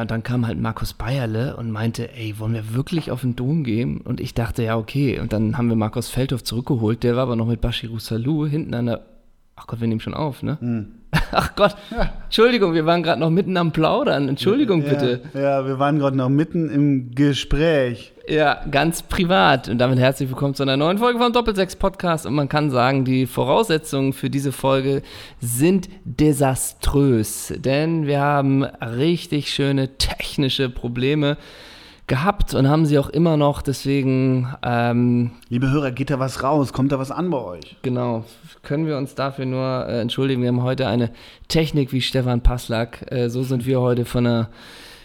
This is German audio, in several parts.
Und dann kam halt Markus Bayerle und meinte, ey, wollen wir wirklich auf den Dom gehen? Und ich dachte, ja, okay. Und dann haben wir Markus Feldhoff zurückgeholt. Der war aber noch mit Bashiru Salou hinten an der. Ach Gott, wir nehmen schon auf, ne? Hm. Ach Gott, Entschuldigung, wir waren gerade noch mitten am Plaudern. Entschuldigung bitte. Ja, ja wir waren gerade noch mitten im Gespräch. Ja, ganz privat. Und damit herzlich willkommen zu einer neuen Folge vom Doppelsechs Podcast. Und man kann sagen, die Voraussetzungen für diese Folge sind desaströs. Denn wir haben richtig schöne technische Probleme gehabt und haben sie auch immer noch. Deswegen, ähm, Liebe Hörer, geht da was raus? Kommt da was an bei euch? genau, können wir uns dafür nur äh, entschuldigen. Wir haben heute eine Technik wie Stefan Passlack. Äh, so sind wir heute von der,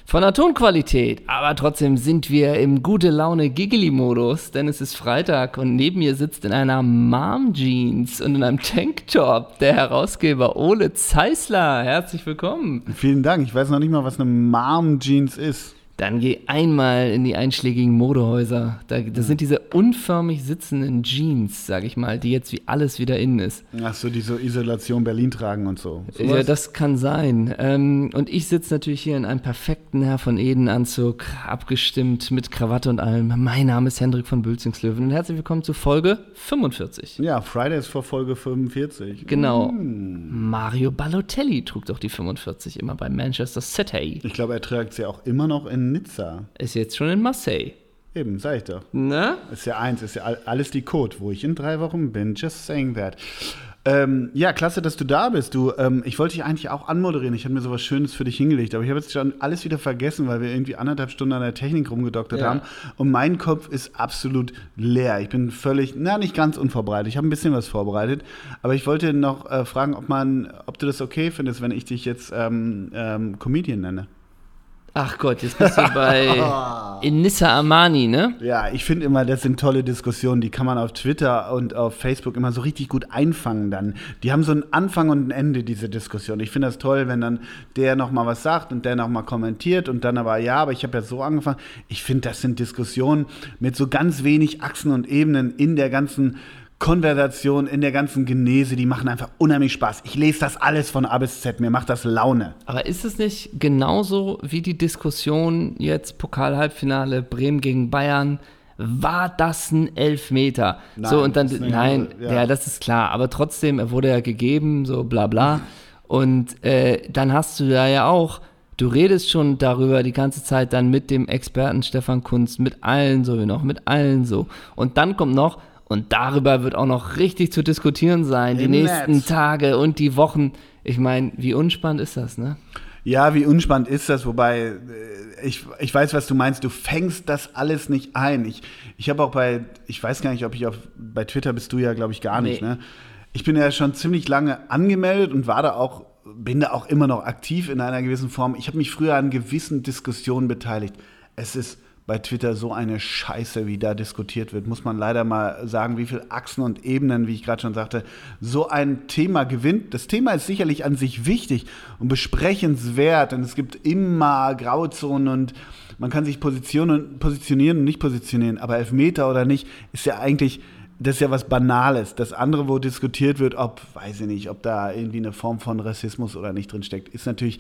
von der Tonqualität. Aber trotzdem sind wir im gute Laune Giggly-Modus, denn es ist Freitag und neben mir sitzt in einer Mom-Jeans und in einem Tanktop der Herausgeber Ole Zeisler. Herzlich willkommen. Vielen Dank. Ich weiß noch nicht mal, was eine Mom-Jeans ist. Dann geh einmal in die einschlägigen Modehäuser. Da, das sind diese unförmig sitzenden Jeans, sag ich mal, die jetzt wie alles wieder innen ist. Ach so, die so Isolation Berlin tragen und so. Ja, Sowas? das kann sein. Ähm, und ich sitze natürlich hier in einem perfekten Herr von Eden-Anzug, abgestimmt mit Krawatte und allem. Mein Name ist Hendrik von Bülzingslöwen und herzlich willkommen zu Folge 45. ja, Fridays vor Folge 45. Genau. Hm. Mario Balotelli trug doch die 45 immer bei Manchester City. Ich glaube, er trägt sie auch immer noch in Nizza. Ist jetzt schon in Marseille. Eben, sag ich doch. Ne? Ist ja eins, ist ja all- alles die Code, wo ich in drei Wochen bin. Just saying that. Ähm, ja, klasse, dass du da bist. Du, ähm, ich wollte dich eigentlich auch anmoderieren. Ich habe mir sowas Schönes für dich hingelegt, aber ich habe jetzt schon alles wieder vergessen, weil wir irgendwie anderthalb Stunden an der Technik rumgedoktert Ja. haben. Und mein Kopf ist absolut leer. Ich bin völlig, na, nicht ganz unvorbereitet. Ich habe ein bisschen was vorbereitet. Aber ich wollte noch äh, fragen, ob man, ob du das okay findest, wenn ich dich jetzt ähm, ähm, Comedian nenne. Ach Gott, jetzt bist du bei Inissa Amani, ne? Ja, ich finde immer, das sind tolle Diskussionen, die kann man auf Twitter und auf Facebook immer so richtig gut einfangen dann. Die haben so einen Anfang und ein Ende, diese Diskussion. Ich finde das toll, wenn dann der nochmal was sagt und der nochmal kommentiert und dann aber, ja, aber ich habe ja so angefangen. Ich finde, das sind Diskussionen mit so ganz wenig Achsen und Ebenen in der ganzen Konversation, in der ganzen Genese, die machen einfach unheimlich Spaß. Ich lese das alles von A bis Z, mir macht das Laune. Aber ist es nicht genauso wie die Diskussion jetzt Pokal-Halbfinale Bremen gegen Bayern? War das ein Elfmeter? Nein, so und dann das ist eine- nein, ja. ja. das ist klar. Aber trotzdem, er wurde ja gegeben, so bla bla. Und äh, dann hast du da ja auch, du redest schon darüber die ganze Zeit dann mit dem Experten Stefan Kunz, mit allen so wie noch, mit allen so. Und dann kommt noch und darüber wird auch noch richtig zu diskutieren sein, die Im nächsten Netz. Tage und die Wochen. Ich meine, wie unspannend ist das, ne? Ja, wie unspannend ist das? Wobei, äh, ich, ich weiß, was du meinst. Du fängst das alles nicht ein. Ich, ich habe auch bei, ich weiß gar nicht, ob ich auf, bei Twitter bist du ja, glaube ich, gar nicht, Nee. ne? Ich bin ja schon ziemlich lange angemeldet und war da auch, bin da auch immer noch aktiv in einer gewissen Form. Ich habe mich früher an gewissen Diskussionen beteiligt. Es ist bei Twitter so eine Scheiße, wie da diskutiert wird, muss man leider mal sagen, wie viele Achsen und Ebenen, wie ich gerade schon sagte, so ein Thema gewinnt. Das Thema ist sicherlich an sich wichtig und besprechenswert und es gibt immer Grauzonen und man kann sich positionieren, positionieren und nicht positionieren, aber Elfmeter oder nicht, ist ja eigentlich, das ist ja was Banales. Das andere, wo diskutiert wird, ob, weiß ich nicht, ob da irgendwie eine Form von Rassismus oder nicht drin steckt, ist natürlich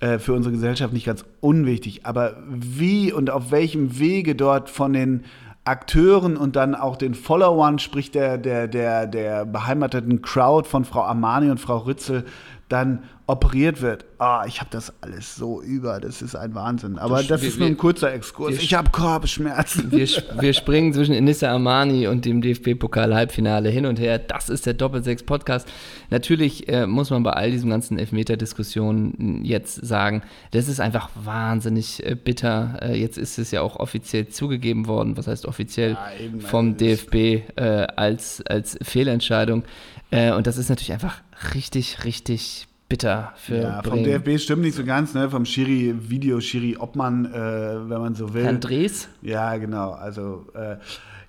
äh, für unsere Gesellschaft nicht ganz unwichtig. Aber wie und auf welchem Wege dort von den Akteuren und dann auch den Followern, sprich der, der, der, der beheimateten Crowd von Frau Armani und Frau Rützel, dann operiert wird. Ah, ich habe das alles so über, das ist ein Wahnsinn. Aber Das- das wir- ist nur ein kurzer Exkurs. wir- Ich habe Kopfschmerzen. Wir, wir springen zwischen Inissa Armani und dem DFB-Pokal-Halbfinale hin und her. Das ist der Doppelsechs-Podcast. Natürlich äh, muss man bei all diesen ganzen Elfmeter-Diskussionen jetzt sagen, das ist einfach wahnsinnig äh, bitter. Äh, jetzt ist es ja auch offiziell zugegeben worden, was heißt offiziell, Ja, vom DFB äh, als, als Fehlentscheidung. Äh, und das ist natürlich einfach richtig, richtig bitter für Ja, vom Bremen. DFB stimmt nicht so ganz, ne? Vom Schiri, Video Schiri Obmann, äh, wenn man so will. Herrn Drees? Ja, genau. Also, äh,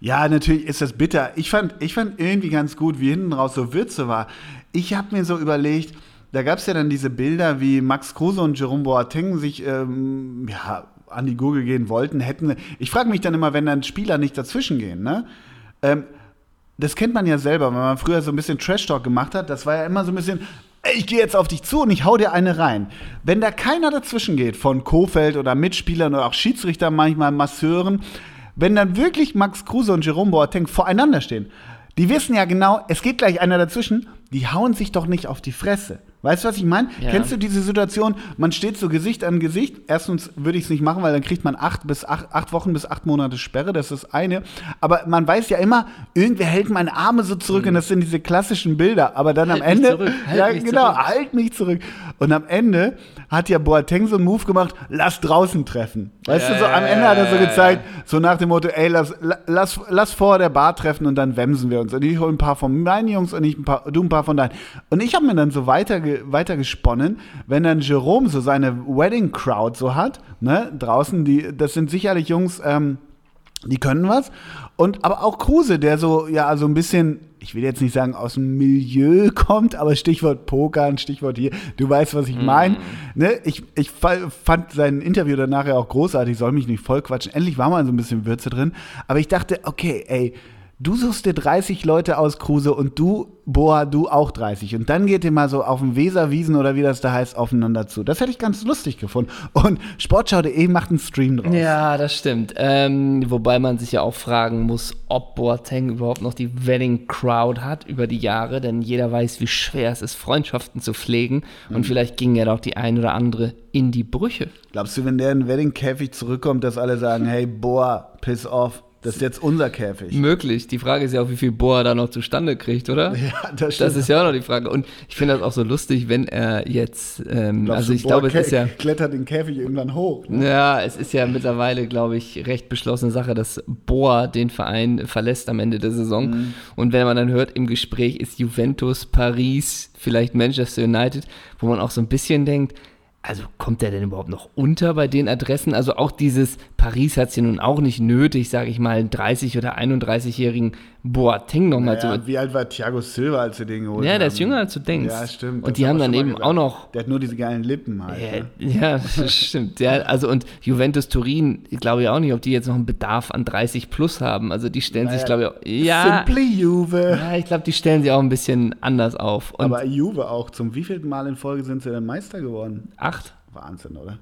ja, natürlich ist das bitter. Ich fand, ich fand irgendwie ganz gut, wie hinten raus so Würze war. Ich habe mir so überlegt, da gab es ja dann diese Bilder, wie Max Kruse und Jerome Boateng sich ähm, ja, an die Gurgel gehen wollten, hätten. Ich frage mich dann immer, wenn dann Spieler nicht dazwischen gehen, ne? Ähm, das kennt man ja selber, wenn man früher so ein bisschen Trash-Talk gemacht hat, das war ja immer so ein bisschen, ich gehe jetzt auf dich zu und ich hau dir eine rein. Wenn da keiner dazwischen geht, von Kofeld oder Mitspielern oder auch Schiedsrichter, manchmal Masseuren, wenn dann wirklich Max Kruse und Jerome Boateng voreinander stehen, die wissen ja genau, es geht gleich einer dazwischen, die hauen sich doch nicht auf die Fresse. Weißt du, was ich meine? Ja. Kennst du diese Situation, man steht so Gesicht an Gesicht? Erstens würde ich es nicht machen, weil dann kriegt man acht, bis acht, acht Wochen bis acht Monate Sperre, das ist eine. Aber man weiß ja immer, irgendwer hält meine Arme so zurück und das sind diese klassischen Bilder. Aber dann Halt am Ende, zurück, halt ja genau, zurück. halt mich zurück. Und am Ende hat ja Boateng so einen Move gemacht, lass draußen treffen. Weißt Ja, du, so am Ende hat er so gezeigt, so nach dem Motto, ey, lass, la- lass, lass vor der Bar treffen und dann wemsen wir uns. Und ich hole ein paar von meinen Jungs und ich ein paar, du ein paar von deinen. Und ich habe mir dann so weiter, weiter gesponnen, wenn dann Jerome so seine Wedding Crowd so hat, ne, draußen, die, das sind sicherlich Jungs, ähm, die können was. Und aber auch Kruse, der so, ja, also ein bisschen, ich will jetzt nicht sagen, aus dem Milieu kommt, aber Stichwort Poker, ein Stichwort hier, du weißt, was ich meine. Ne? Ich, ich fa- fand sein Interview danach ja auch großartig, soll mich nicht voll quatschen. Endlich war mal so ein bisschen Würze drin. Aber ich dachte, okay, ey, du suchst dir 30 Leute aus, Kruse, und du, Boa, du auch 30. Und dann geht ihr mal so auf dem Weserwiesen oder wie das da heißt, aufeinander zu. Das hätte ich ganz lustig gefunden. Und Sportschau.de macht einen Stream draus. Ja, das stimmt. Ähm, wobei man sich ja auch fragen muss, ob Boateng überhaupt noch die Wedding Crowd hat über die Jahre, denn jeder weiß, wie schwer es ist, Freundschaften zu pflegen. Mhm. Und vielleicht ging ja doch die ein oder andere in die Brüche. Glaubst du, wenn der in den Wedding-Käfig zurückkommt, dass alle sagen, hey, boah, piss off, das ist jetzt unser Käfig? Möglich. Die Frage ist ja auch, wie viel Boa da noch zustande kriegt, oder? Ja, das Das ist ja auch noch die Frage. Und ich finde das auch so lustig, wenn er jetzt, ähm, Glaubst also ich boah, glaube, es ist ja, Klettert den Käfig irgendwann hoch. Ne? ja, es ist ja mittlerweile, glaube ich, recht beschlossene Sache, dass Boa den Verein verlässt am Ende der Saison. Mhm. Und wenn man dann hört, im Gespräch ist Juventus, Paris, vielleicht Manchester United, wo man auch so ein bisschen denkt, also kommt der denn überhaupt noch unter bei den Adressen? Also auch dieses Paris hat es ja nun auch nicht nötig, sage ich mal, einen 30- oder 31-jährigen Boateng nochmal zu Ja, wie alt war Thiago Silva, als sie den geholt Ja, haben? der ist jünger als du denkst. Ja, stimmt. Und die haben dann eben auch noch. Der hat nur diese geilen Lippen halt. Ja, ne? ja, stimmt. Ja, also und Juventus Turin, ich glaube ja auch nicht, ob die jetzt noch einen Bedarf an 30 plus haben. Also die stellen sich, glaube ich, auch, ja, Simply Juve. ja, ich glaube, die stellen sich auch ein bisschen anders auf. Und Aber Juve auch. Zum wievielten Mal in Folge sind sie denn Meister geworden? acht, Wahnsinn, oder?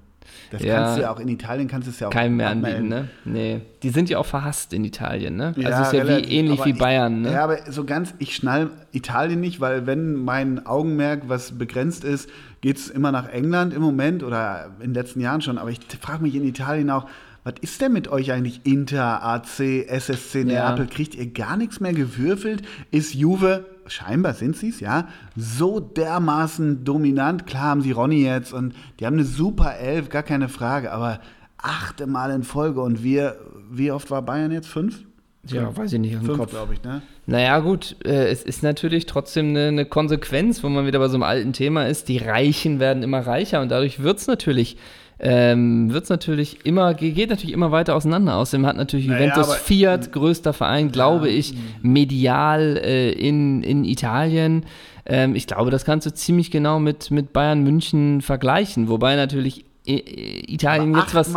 Das Ja. kannst du ja auch in Italien, kannst du es ja auch keinem mehr anbieten, ne? Nee. Die sind ja auch verhasst in Italien, ne? Ja, also ist ja relativ. wie ähnlich wie Bayern, ne? Ja, aber so ganz, ich schnall Italien nicht, weil wenn mein Augenmerk, was begrenzt ist, geht es immer nach England im Moment oder in den letzten Jahren schon. Aber ich frage mich in Italien auch, was ist denn mit euch eigentlich Inter, AC, SSC Neapel? Kriegt ihr gar nichts mehr gewürfelt? Ist Juve, scheinbar sind sie es, ja, so dermaßen dominant? Klar haben sie Ronny jetzt und die haben eine super Elf, gar keine Frage, aber achte Mal in Folge und wir, wie oft war Bayern jetzt? Fünf? Ja, weiß ich nicht Fünf, glaube ich, ne? Naja, gut, äh, es ist natürlich trotzdem eine, eine Konsequenz, wo man wieder bei so einem alten Thema ist. Die Reichen werden immer reicher und dadurch wird es natürlich, ähm, wird's natürlich immer, ge- geht natürlich immer weiter auseinander. Außerdem hat natürlich Naja, Juventus Fiat, größter Verein, glaube ich, medial äh, in, in Italien. Ähm, ich glaube, das kannst du ziemlich genau mit, mit Bayern München vergleichen, wobei natürlich äh, äh, Italien jetzt was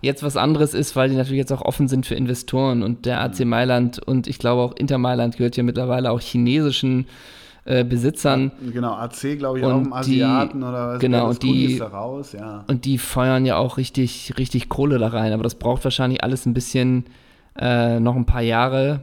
jetzt was anderes ist, weil die natürlich jetzt auch offen sind für Investoren. Und der AC Mailand und ich glaube auch Inter Mailand gehört ja mittlerweile auch chinesischen äh, Besitzern Genau, AC, glaube ich, Und auch im die- Asiaten oder was. genau, und die- raus, ja. und die feuern ja auch richtig, richtig Kohle da rein, aber das braucht wahrscheinlich alles ein bisschen äh, noch ein paar Jahre,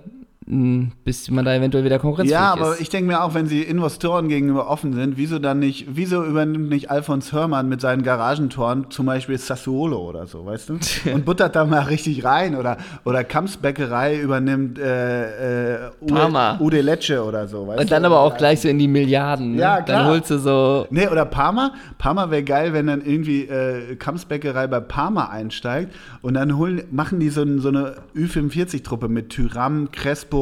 bis man da eventuell wieder konkurrenzfähig Ja, ist. aber ich denke mir auch, wenn sie Investoren gegenüber offen sind, wieso dann nicht, wieso übernimmt nicht Alfons Hörmann mit seinen Garagentoren zum Beispiel Sassuolo oder so, weißt du? Und buttert da mal richtig rein oder, oder Kamps Bäckerei übernimmt äh, äh, Ude, Parma. Ude Lecce oder so, weißt und du? dann aber auch gleich so in die Milliarden. Ne? Ja, klar. Dann holst du so Nee, oder Parma. Parma wäre geil, wenn dann irgendwie äh, Kampfsbäckerei bei Parma einsteigt und dann holen, machen die so, so eine Ü45-Truppe mit Tyram, Crespo,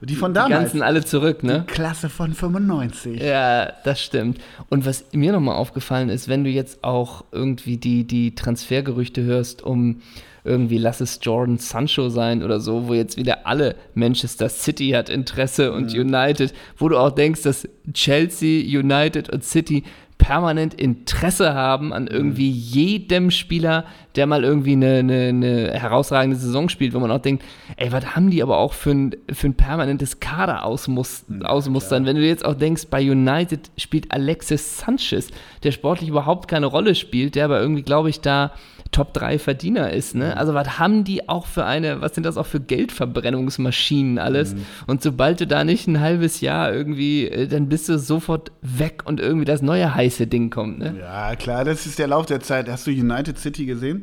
die von die damals. ganzen alle zurück, ne? Klasse von 95. Ja, das stimmt. Und was mir nochmal aufgefallen ist, wenn du jetzt auch irgendwie die, die Transfergerüchte hörst, um irgendwie lass es Jordan Sancho sein oder so, wo jetzt wieder alle Manchester City hat Interesse und United, wo du auch denkst, dass Chelsea, United und City permanent Interesse haben an irgendwie jedem Spieler, der mal irgendwie eine, eine, eine herausragende Saison spielt, wo man auch denkt, ey, was haben die aber auch für ein, für ein permanentes Kader ausmus ausmustern? Wenn du jetzt auch denkst, bei United spielt Alexis Sanchez, der sportlich überhaupt keine Rolle spielt, der aber irgendwie, glaube ich, da Top 3 Verdiener ist. Ne? Also was haben die auch für eine, was sind das auch für Geldverbrennungsmaschinen alles? Mhm. Und sobald du da nicht ein halbes Jahr irgendwie, äh, dann bist du sofort weg und irgendwie das neue heiße Ding kommt. Ne? Ja, klar, das ist der Lauf der Zeit. Hast du United City gesehen?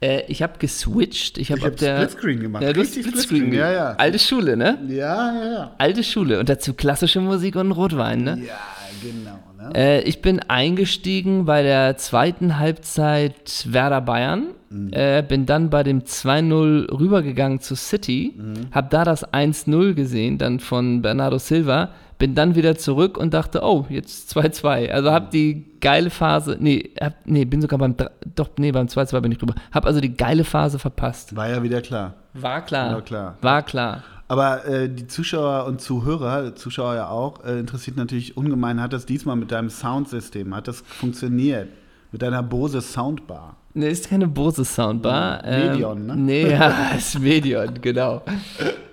Äh, ich habe geswitcht. Ich habe hab der Splitscreen gemacht. Ja, du Richtig Splitscreen. Splitscreen, ja, ja. Alte Schule, ne? Ja, ja, ja. Alte Schule. Und dazu klassische Musik und Rotwein, ne? Ja, genau. Ne? Äh, ich bin eingestiegen bei der zweiten Halbzeit Werder Bayern. Mhm. Äh, bin dann bei dem 2-0 rübergegangen zu City. Mhm. Hab da das 1-0 gesehen, dann von Bernardo Silva. Bin dann wieder zurück und dachte, oh, jetzt 2-2. Also hab die geile Phase, nee, hab, nee, bin sogar beim, doch, nee, beim 2-2 bin ich rüber. Hab also die geile Phase verpasst. War ja wieder klar. War klar. War klar. War klar. Aber äh, die Zuschauer und Zuhörer, Zuschauer ja auch, äh, interessiert natürlich ungemein, hat das diesmal mit deinem Soundsystem, hat das funktioniert? Mit deiner Bose Soundbar? Ne, ist keine Bose Soundbar. Ja, Medion, ne? Nee, ja, ist Medion, genau.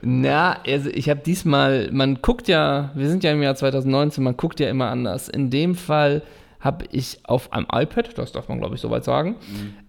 Na, also ich habe diesmal, man guckt ja, wir sind ja im Jahr 2019, man guckt ja immer anders. In dem Fall habe ich auf einem iPad, das darf man glaube ich soweit sagen,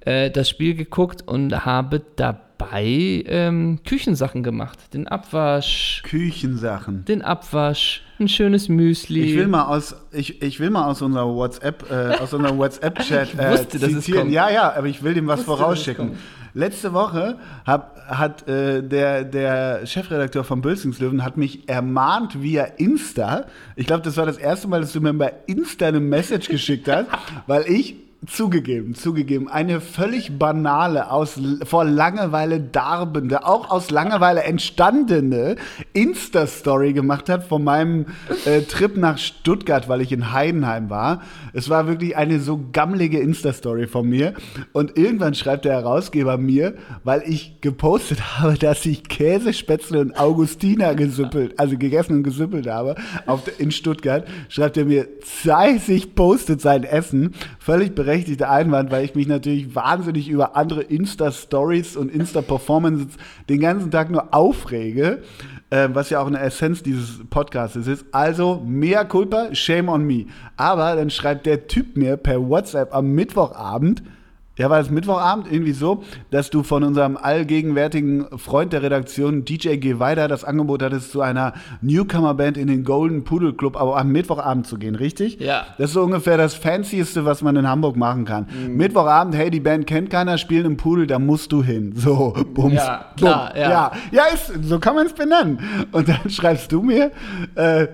äh, das Spiel geguckt und habe dabei ähm, Küchensachen gemacht. Den Abwasch, Küchensachen. den Abwasch, ein schönes Müsli. Ich will mal aus, ich, ich will mal aus unserer WhatsApp, äh, aus unserem WhatsApp-Chat Ich äh, wusste, zitieren. Ja, ja, aber ich will dem was wusste, vorausschicken. Letzte Woche hab, hat äh, der, der Chefredakteur von Bülzingslöwen hat mich ermahnt via Insta. Ich glaube, das war das erste Mal, dass du mir bei Insta eine Message geschickt hast, weil ich Zugegeben, zugegeben. Eine völlig banale, aus, vor Langeweile darbende, auch aus Langeweile entstandene Insta-Story gemacht hat von meinem äh, Trip nach Stuttgart, weil ich in Heidenheim war. Es war wirklich eine so gammelige Insta-Story von mir. Und irgendwann schreibt der Herausgeber mir, weil ich gepostet habe, dass ich Käsespätzle und Augustiner gesüppelt, also gegessen und gesüppelt habe, auf, in Stuttgart, schreibt er mir, Zeiss, ich postet sein Essen. Völlig berechtigter Einwand, weil ich mich natürlich wahnsinnig über andere Insta-Stories und Insta-Performances den ganzen Tag nur aufrege, äh, was ja auch eine Essenz dieses Podcasts ist. Also, mea culpa, shame on me. Aber dann schreibt der Typ mir per WhatsApp am Mittwochabend, ja, war das Mittwochabend irgendwie so, dass du von unserem allgegenwärtigen Freund der Redaktion DJ G. Weiter das Angebot hattest, zu einer Newcomer-Band in den Golden Pudel Club, aber am Mittwochabend zu gehen, richtig? Ja. Das ist so ungefähr das Fancieste, was man in Hamburg machen kann. Mittwochabend, hey, die Band kennt keiner, spielen im Pudel, da musst du hin. So, bums. Ja, klar, bumm. ja. ja. Ja, ist, so kann man es benennen. Und dann schreibst du mir, äh,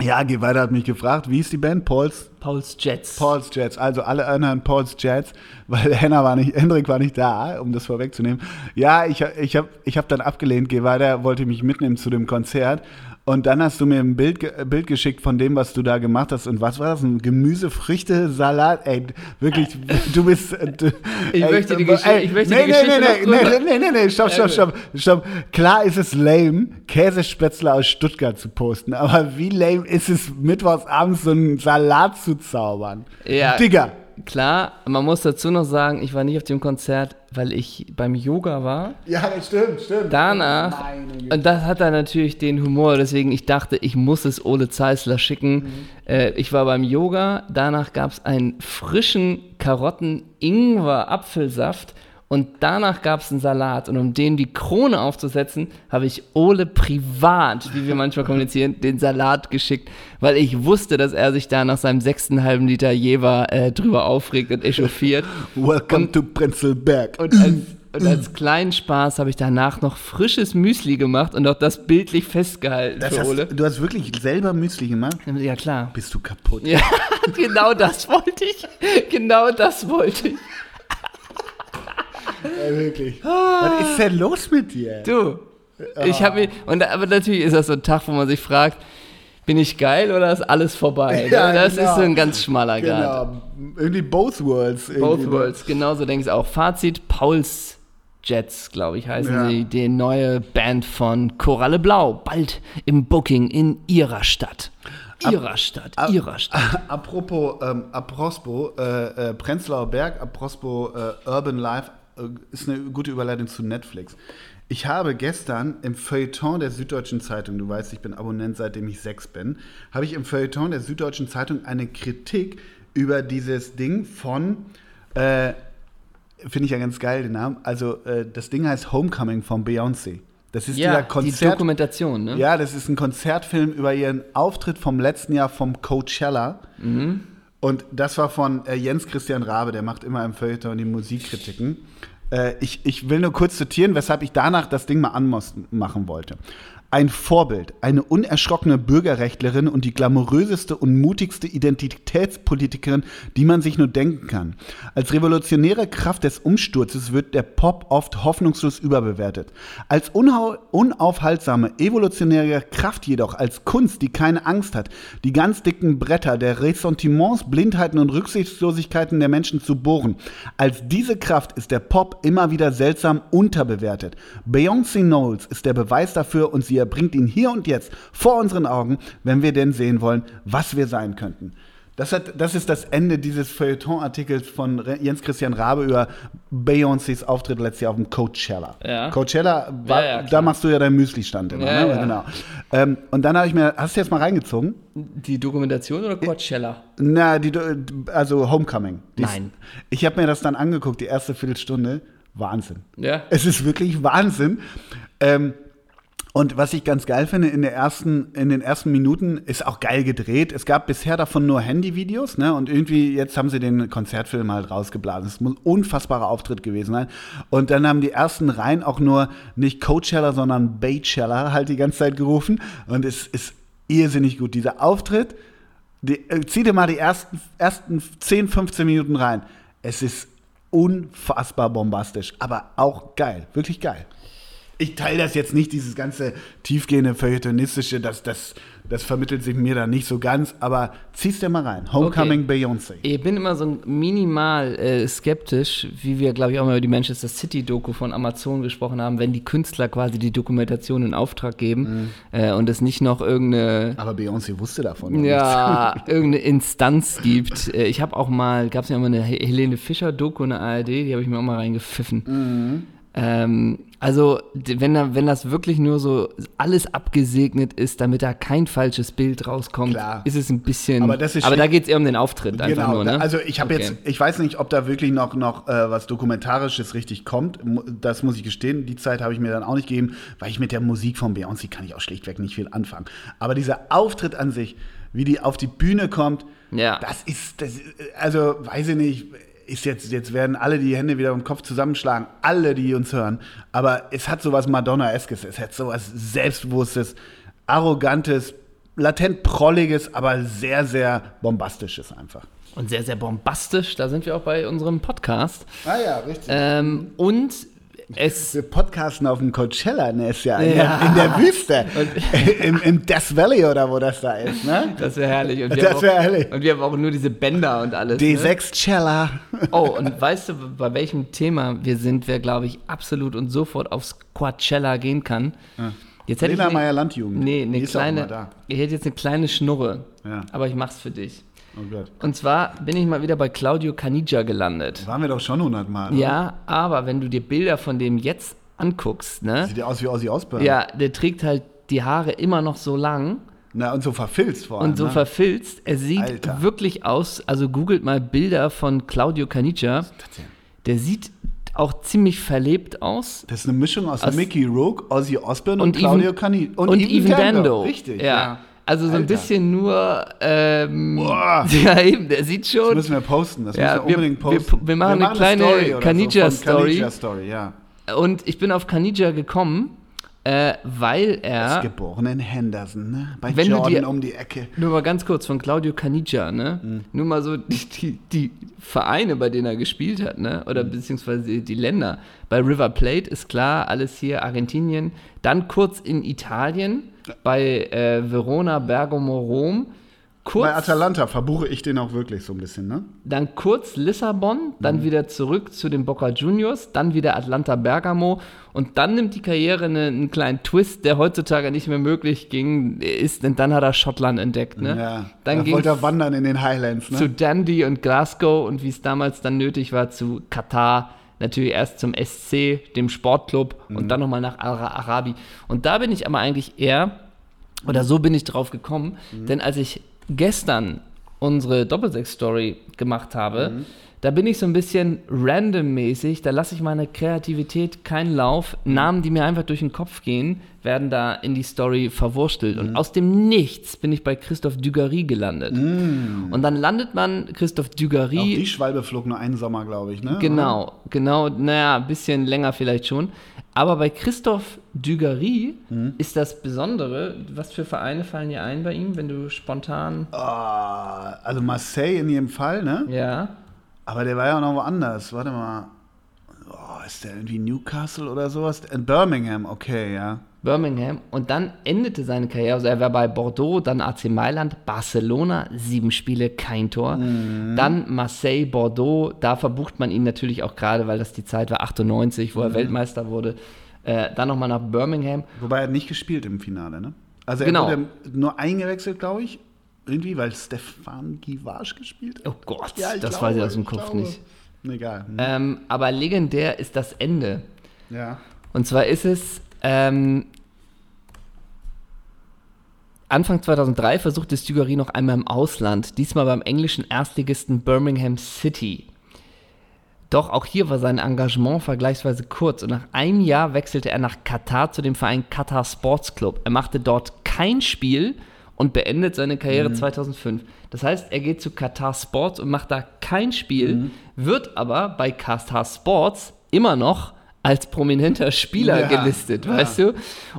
ja, Geh weiter hat mich gefragt, wie ist die Band? Pauls Pauls Jets. Paul's Jets, also alle anderen Paul's Jets, weil Henna war nicht, Hendrik war nicht da, um das vorwegzunehmen. Ja, ich, ich habe ich hab dann abgelehnt, geh weiter, wollte mich mitnehmen zu dem Konzert. Und dann hast du mir ein Bild, ge- Bild geschickt von dem, was du da gemacht hast. Und was war das? Ein Gemüse, Früchte, Salat? Ey, wirklich, du bist. äh, Du, Ich möchte die Geschichte- ich möchte die nee, Geschichte nee, nee, nee, drüber- nee, nee, nee, nee, stopp, stopp, stopp, stopp. Klar ist es lame, Käsespätzle aus Stuttgart zu posten. Aber wie lame ist es, mittwochsabends so einen Salat zu zaubern? Ja. Digga. Klar, man muss dazu noch sagen, ich war nicht auf dem Konzert, weil ich beim Yoga war. Ja, das stimmt, stimmt. Danach, und das hat dann natürlich den Humor, deswegen ich dachte, ich muss es Ole Zeisler schicken. Mhm. Äh, ich war beim Yoga, danach gab es einen frischen Karotten-Ingwer-Apfelsaft und danach gab es einen Salat. Und um den die Krone aufzusetzen, habe ich Ole privat, wie wir manchmal kommunizieren, den Salat geschickt, weil ich wusste, dass er sich da nach seinem sechsten halben Liter Jever äh, drüber aufregt und echauffiert. Welcome to Prenzlberg. Und als, und als kleinen Spaß habe ich danach noch frisches Müsli gemacht und auch das bildlich festgehalten das für Ole. hast, du hast wirklich selber Müsli gemacht? Ja, klar. Bist du kaputt? Ja, genau das wollte ich. Genau das wollte ich. Ja, wirklich. Was ist denn los mit dir? Du. Ich habe. Und aber natürlich ist das so ein Tag, wo man sich fragt, bin ich geil oder ist alles vorbei? Ja, das genau. ist so ein ganz schmaler Grad. Genau. Irgendwie both worlds. Both irgendwie. worlds, genauso denke ich auch. Fazit: Pauls Jets, glaube ich, heißen Ja. sie, die neue Band von Koralle Blau. Bald im Booking in ihrer Stadt. Ihrer Stadt, ihrer Stadt. Apropos, ähm, Aprospo, äh, äh, Prenzlauer Berg, Aprospo äh, Urban Life ist eine gute Überleitung zu Netflix. Ich habe gestern im Feuilleton der Süddeutschen Zeitung, du weißt, ich bin Abonnent seitdem ich sechs bin, habe ich im Feuilleton der Süddeutschen Zeitung eine Kritik über dieses Ding von, äh, finde ich ja ganz geil den Namen, also äh, das Ding heißt Homecoming von Beyoncé. Das ist Ja, dieser die Konzert. Dokumentation, ne? Ja, das ist ein Konzertfilm über ihren Auftritt vom letzten Jahr vom Coachella. Und das war von äh, Jens Christian Rabe, der macht immer im Feuilleton die Musikkritiken. Äh, ich, ich will nur kurz zitieren, weshalb ich danach das Ding mal anmachen wollte. Ein Vorbild, eine unerschrockene Bürgerrechtlerin und die glamouröseste und mutigste Identitätspolitikerin, die man sich nur denken kann. Als revolutionäre Kraft des Umsturzes wird der Pop oft hoffnungslos überbewertet. Als unaufhaltsame, evolutionäre Kraft jedoch, als Kunst, die keine Angst hat, die ganz dicken Bretter der Ressentiments, Blindheiten und Rücksichtslosigkeiten der Menschen zu bohren. Als diese Kraft ist der Pop immer wieder seltsam unterbewertet. Beyoncé Knowles ist der Beweis dafür und sie erbringt ihn hier und jetzt vor unseren Augen, wenn wir denn sehen wollen, was wir sein könnten. Das, hat, das ist das Ende dieses Feuilleton-Artikels von Jens Christian Rabe über Beyoncés Auftritt letztes Jahr auf dem Coachella. Ja. Coachella, war, Ja, ja, da machst du ja deinen Müsli-Stand immer. Ja, ne? ja. Genau. Ähm, und dann habe ich mir, hast du jetzt mal reingezogen? Die Dokumentation oder Coachella? Na, die, also Homecoming. Die ist- Nein. Ich habe mir das dann angeguckt, die erste Viertelstunde. Wahnsinn. Ja. Es ist wirklich Wahnsinn. Ähm, und was ich ganz geil finde, in, der ersten, in den ersten Minuten ist auch geil gedreht. Es gab bisher davon nur Handyvideos, ne? Und irgendwie, jetzt haben sie den Konzertfilm halt rausgeblasen. Es muss ein unfassbarer Auftritt gewesen sein. Und dann haben die ersten Reihen auch nur nicht Coachella, sondern Baychella halt die ganze Zeit gerufen. Und es ist irrsinnig gut. Dieser Auftritt, die, äh, zieh dir mal die ersten, ersten 10, 15 Minuten rein. Es ist unfassbar bombastisch, aber auch geil, wirklich geil. Ich teile das jetzt nicht, dieses ganze tiefgehende Feuilletonistische, das, das, das vermittelt sich mir da nicht so ganz, aber zieh's dir mal rein. Homecoming Beyoncé. Ich bin immer so minimal äh, skeptisch, wie wir, glaube ich, auch mal über die Manchester City-Doku von Amazon gesprochen haben, wenn die Künstler quasi die Dokumentation in Auftrag geben äh, und es nicht noch irgendeine Aber Beyoncé wusste davon. ja, irgendeine Instanz gibt. Äh, Ich habe auch mal, gab es ja mal eine He- Helene Fischer-Doku in der ARD, die habe ich mir auch mal reingepfiffen. Ähm, also, wenn, da, wenn das wirklich nur so alles abgesegnet ist, damit da kein falsches Bild rauskommt, Klar. ist es ein bisschen. Aber aber da geht es eher um den Auftritt einfach Genau, nur, ne? also ich habe Okay. jetzt, ich weiß nicht, ob da wirklich noch, noch äh, was Dokumentarisches richtig kommt. Das muss ich gestehen. Die Zeit habe ich mir dann auch nicht gegeben, weil ich mit der Musik von Beyoncé kann ich auch schlichtweg nicht viel anfangen. Aber dieser Auftritt an sich, wie die auf die Bühne kommt, Ja. das ist, das, ist- also weiß ich nicht, ist jetzt, jetzt werden alle die Hände wieder im Kopf zusammenschlagen, alle, die uns hören. Aber es hat sowas Madonna-eskes, es hat sowas Selbstbewusstes, Arrogantes, latent Prolliges, aber sehr, sehr Bombastisches einfach. Und sehr, sehr bombastisch, da sind wir auch bei unserem Podcast. Ah ja, richtig. Ähm, und es. Wir podcasten auf dem Coachella, ne, ist ja, in, Ja. Der, in der Wüste, Im, im Death Valley oder wo das da ist, ne? Das wäre herrlich. Und wir Das haben wär auch, herrlich. Und wir haben auch nur diese Bänder und alles. Ne? D6 Cella. Oh, und weißt du, bei welchem Thema wir sind, wer, glaube ich, absolut und sofort aufs Coachella gehen kann? Jetzt hätte Lena ich ne- Meyer-Landjugend. Nee, eine kleine. Ich hätte jetzt eine kleine Schnurre. Ja. Aber ich mach's für dich. Oh Gott. Und zwar bin ich mal wieder bei Claudio Caniggia gelandet. Waren wir doch schon hundertmal. Ja, aber wenn du dir Bilder von dem jetzt anguckst, ne? Sieht ja aus wie Ozzy Osbourne. Ja, der trägt halt die Haare immer noch so lang Na, und so verfilzt vor allem. und so ne? verfilzt. Er sieht Alter. wirklich aus, also googelt mal Bilder von Claudio Caniggia. Der sieht auch ziemlich verlebt aus. Das ist eine Mischung aus, Aus- Mickey Rourke, Ozzy Osbourne und, Und Claudio Even- Cani Und, Even Dando. Richtig, ja. ja. Also so ein Alter. bisschen nur, ähm, Boah. ja eben, der sieht Das schon, müssen wir posten. Das Ja, müssen wir wir- unbedingt wir- posten. wir machen eine kleine Story Caniggia-Story. So Caniggia-Story, ja. und ich bin auf Caniggia gekommen, äh, weil er, Ist geboren in Henderson, ne? Bei Wenn du Jordan dir- um die Ecke. nur mal ganz kurz, von Claudio Caniggia, ne, Mhm. nur mal so die, die, die Vereine, bei denen er gespielt hat, ne, oder Mhm. beziehungsweise die, die Länder. Bei River Plate ist klar, alles hier Argentinien, dann kurz in Italien, bei äh, Verona, Bergamo, Rom, kurz, Bei Atalanta verbuche ich den auch wirklich so ein bisschen, ne? dann kurz Lissabon, dann Mhm. wieder zurück zu den Boca Juniors, dann wieder Atlanta Bergamo und dann nimmt die Karriere eine, einen kleinen Twist, der heutzutage nicht mehr möglich ging, ist, denn dann hat er Schottland entdeckt. Ne? Ja. Dann da wollte er wandern in den Highlands, ne? zu Dundee und Glasgow und wie es damals dann nötig war, zu Katar, natürlich erst zum SC, dem Sportclub Mhm. und dann nochmal nach Ara Arabi. Und da bin ich aber eigentlich eher, oder so bin ich drauf gekommen, Mhm. denn als ich gestern unsere Doppelsechs-Story gemacht habe, Mhm. da bin ich so ein bisschen randommäßig, da lasse ich meine Kreativität keinen Lauf. Mhm. Namen, die mir einfach durch den Kopf gehen, werden da in die Story verwurstelt. Mhm. Und aus dem Nichts bin ich bei Christophe Dugarry gelandet. Und dann landet man Christophe Auch Dugarry. die Schwalbe flog nur einen Sommer, glaube ich, ne? Genau, genau, naja, ein bisschen länger vielleicht schon. Aber bei Christophe Dugarry Mhm. ist das Besondere, was für Vereine fallen dir ein bei ihm, wenn du spontan. Ah, also Marseille in jedem Fall, ne? Ja. Aber der war ja auch noch woanders. Warte mal. Oh, ist der irgendwie Newcastle oder sowas? In Birmingham, okay, ja. Birmingham und dann endete seine Karriere, also er war bei Bordeaux, dann AC Mailand, Barcelona, sieben Spiele, kein Tor. Dann Marseille, Bordeaux, da verbucht man ihn natürlich auch gerade, weil das die Zeit war, 98, wo er Weltmeister wurde. Äh, dann nochmal nach Birmingham. Wobei er nicht gespielt im Finale, ne? Also er Genau. wurde nur eingewechselt, glaube ich. Irgendwie, weil Stefan Givage gespielt hat. Oh Gott, Ja, das glaube, weiß ich aus dem Kopf glaube. nicht. Egal. Hm. Ähm, aber legendär ist das Ende. Ja. Und zwar ist es ähm, Anfang 2003 versuchte Stugary noch einmal im Ausland, diesmal beim englischen Erstligisten Birmingham City. Doch auch hier war sein Engagement vergleichsweise kurz und nach einem Jahr wechselte er nach Katar zu dem Verein Qatar Sports Club. Er machte dort kein Spiel und beendet seine Karriere 2005. Das heißt, er geht zu Qatar Sports und macht da kein Spiel, wird aber bei Qatar Sports immer noch als prominenter Spieler Ja, gelistet, ja. weißt du?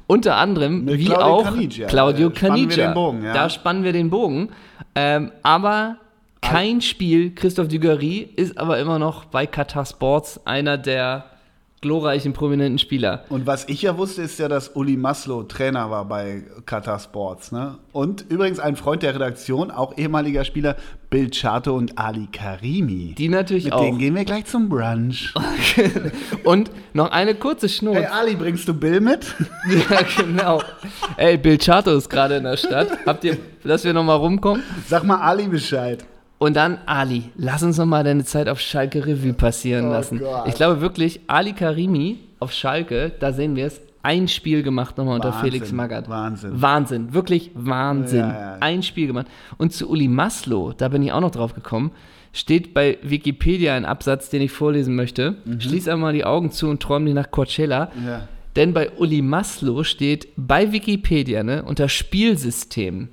Unter anderem Mit wie Claudio auch Caniggia. Claudio den Bogen, ja. Da spannen wir den Bogen. Ähm, aber kein Spiel. Christophe Dugarry ist aber immer noch bei Qatar Sports einer der glorreichen, prominenten Spieler. Und was ich ja wusste, ist ja, dass Uli Maslow Trainer war bei Qatar Sports. Ne? Und übrigens ein Freund der Redaktion, auch ehemaliger Spieler, Bill Chato und Ali Karimi. Die natürlich Mit auch. denen gehen wir gleich zum Brunch. Und noch eine kurze Schnur. Hey Ali, bringst du Bill mit? ja, genau. Ey, Bill Chato ist gerade in der Stadt. Habt ihr, dass wir nochmal rumkommen? Sag mal Ali Bescheid. Und dann Ali, lass uns noch mal deine Zeit auf Schalke Revue passieren Oh lassen. Gott. Ich glaube wirklich, Ali Karimi auf Schalke, da sehen wir es, ein Spiel gemacht nochmal unter Wahnsinn, Felix Magath. Wahnsinn. Wahnsinn, wirklich Wahnsinn. Ja, ja. Ein Spiel gemacht. Und zu Uli Maslow, da bin ich auch noch drauf gekommen, steht bei Wikipedia ein Absatz, den ich vorlesen möchte. Schließ einmal die Augen zu und träum dich nach Coachella. Mhm. Ja. Denn bei Uli Maslow steht bei Wikipedia ne, unter Spielsystem.